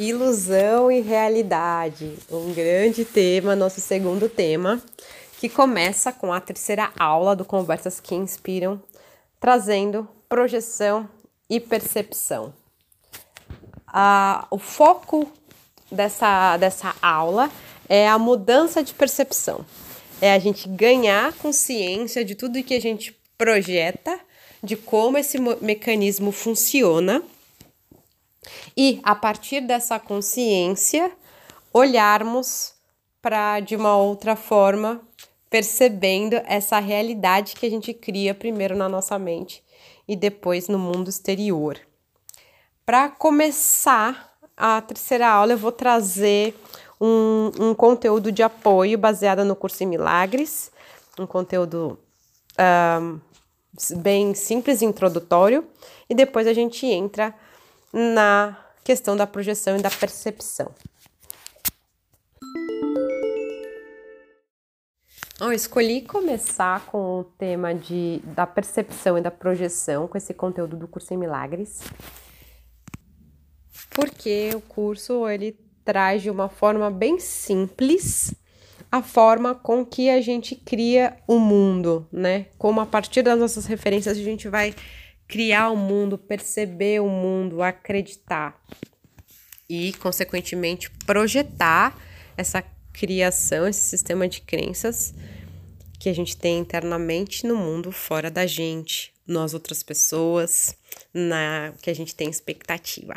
Ilusão e realidade, um grande tema, nosso segundo tema, que começa com a terceira aula do Conversas que Inspiram, trazendo projeção e percepção. Ah, o foco dessa, dessa aula é a mudança de percepção, é a gente ganhar consciência de tudo que a gente projeta, de como esse mecanismo funciona e a partir dessa consciência olharmos para de uma outra forma, percebendo essa realidade que a gente cria primeiro na nossa mente e depois no mundo exterior. Para começar a terceira aula, eu vou trazer um, um, conteúdo de apoio baseado no curso em milagres, um conteúdo um, bem simples e introdutório, e depois a gente entra na questão da projeção e da percepção. Eu escolhi começar com o tema de, da percepção e da projeção, com esse conteúdo do curso em Milagres, porque o curso ele traz de uma forma bem simples a forma com que a gente cria o mundo, né? Como a partir das nossas referências a gente vai criar o mundo, perceber o mundo, acreditar e, consequentemente, projetar essa criação, esse sistema de crenças que a gente tem internamente no mundo fora da gente, nas outras pessoas, na que a gente tem expectativa.